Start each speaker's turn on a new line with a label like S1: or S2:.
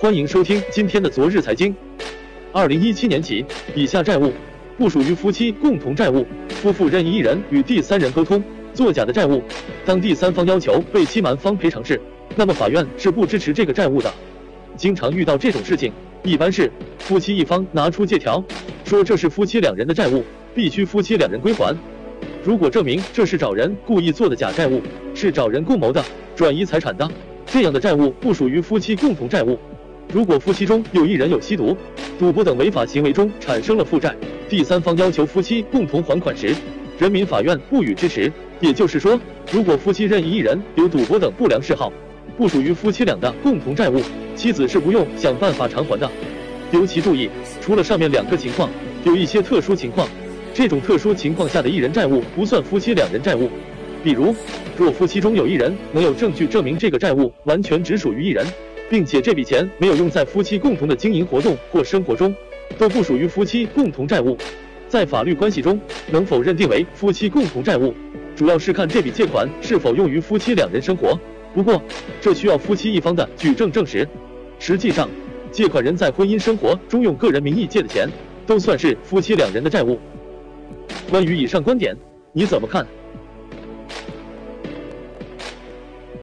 S1: 欢迎收听今天的昨日财经。二零一七年起，以下债务不属于夫妻共同债务。夫妇任意一人与第三人沟通作假的债务，当第三方要求被欺瞒方赔偿时，那么法院是不支持这个债务的。经常遇到这种事情，一般是夫妻一方拿出借条，说这是夫妻两人的债务，必须夫妻两人归还。如果证明这是找人故意做的假债务，是找人共谋的转移财产的，这样的债务不属于夫妻共同债务。如果夫妻中有一人有吸毒、赌博等违法行为中产生了负债，第三方要求夫妻共同还款时，人民法院不予支持。也就是说，如果夫妻任意一人有赌博等不良嗜好，不属于夫妻俩的共同债务，妻子是不用想办法偿还的。尤其注意，除了上面两个情况，有一些特殊情况，这种特殊情况下的一人债务不算夫妻两人债务。比如，若夫妻中有一人能有证据证明这个债务完全只属于一人。并且这笔钱没有用在夫妻共同的经营活动或生活中，都不属于夫妻共同债务。在法律关系中，能否认定为夫妻共同债务，主要是看这笔借款是否用于夫妻两人生活。不过，这需要夫妻一方的举证证实。实际上，借款人在婚姻生活中用个人名义借的钱，都算是夫妻两人的债务。关于以上观点，你怎么看？